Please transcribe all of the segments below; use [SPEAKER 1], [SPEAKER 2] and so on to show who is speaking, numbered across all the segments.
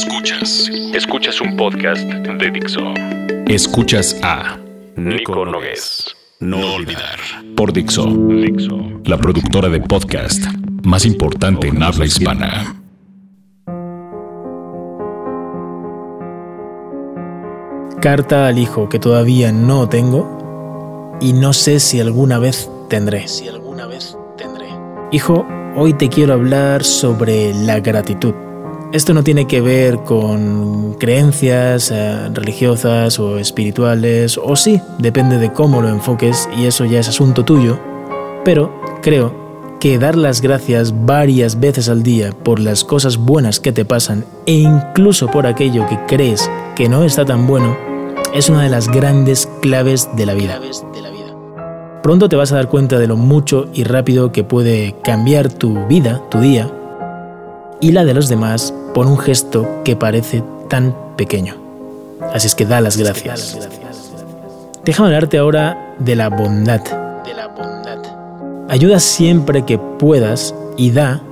[SPEAKER 1] Escuchas. Escuchas un podcast de Dixo.
[SPEAKER 2] Escuchas a
[SPEAKER 1] Nico Nogués. No olvidar.
[SPEAKER 2] por Dixo,
[SPEAKER 1] Dixo.
[SPEAKER 2] la productora de podcast más importante en habla hispana.
[SPEAKER 3] Carta al hijo que todavía no tengo y no sé si alguna vez tendré. Si alguna vez tendré. Hijo, hoy te quiero hablar sobre la gratitud. Esto no tiene que ver con creencias eh, religiosas o espirituales, o sí, depende de cómo lo enfoques y eso ya es asunto tuyo, pero creo que dar las gracias varias veces al día por las cosas buenas que te pasan e incluso por aquello que crees que no está tan bueno es una de las grandes claves de la vida. Pronto te vas a dar cuenta de lo mucho y rápido que puede cambiar tu vida, tu día, y la de los demás por un gesto que parece tan pequeño. Así es que da las gracias. Déjame hablarte ahora de la bondad. Ayuda siempre que puedas y da,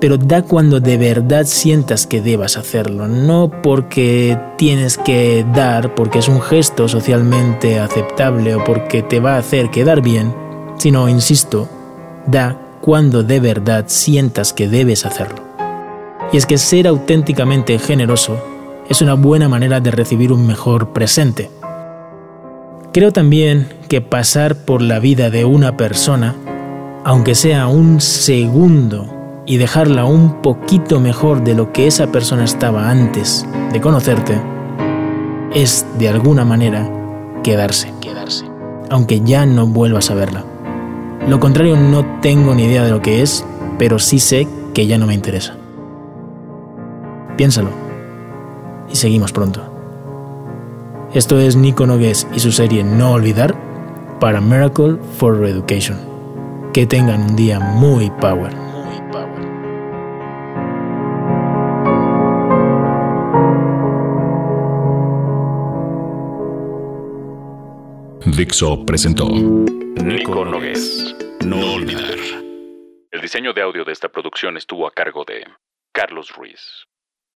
[SPEAKER 3] pero da cuando de verdad sientas que debas hacerlo, no porque tienes que dar, porque es un gesto socialmente aceptable o porque te va a hacer quedar bien, sino, insisto, da cuando de verdad sientas que debes hacerlo. Y es que ser auténticamente generoso es una buena manera de recibir un mejor presente. Creo también que pasar por la vida de una persona, aunque sea un segundo, y dejarla un poquito mejor de lo que esa persona estaba antes de conocerte, es de alguna manera quedarse, quedarse, aunque ya no vuelvas a verla. Lo contrario no tengo ni idea de lo que es, pero sí sé que ya no me interesa. Piénsalo. Y seguimos pronto. Esto es Nico Nogués y su serie No Olvidar para Miracle for Education. Que tengan un día muy power. Muy power.
[SPEAKER 2] Dixo presentó
[SPEAKER 1] Nico Nogués. No olvidar. El diseño de audio de esta producción estuvo a cargo de Carlos Ruiz.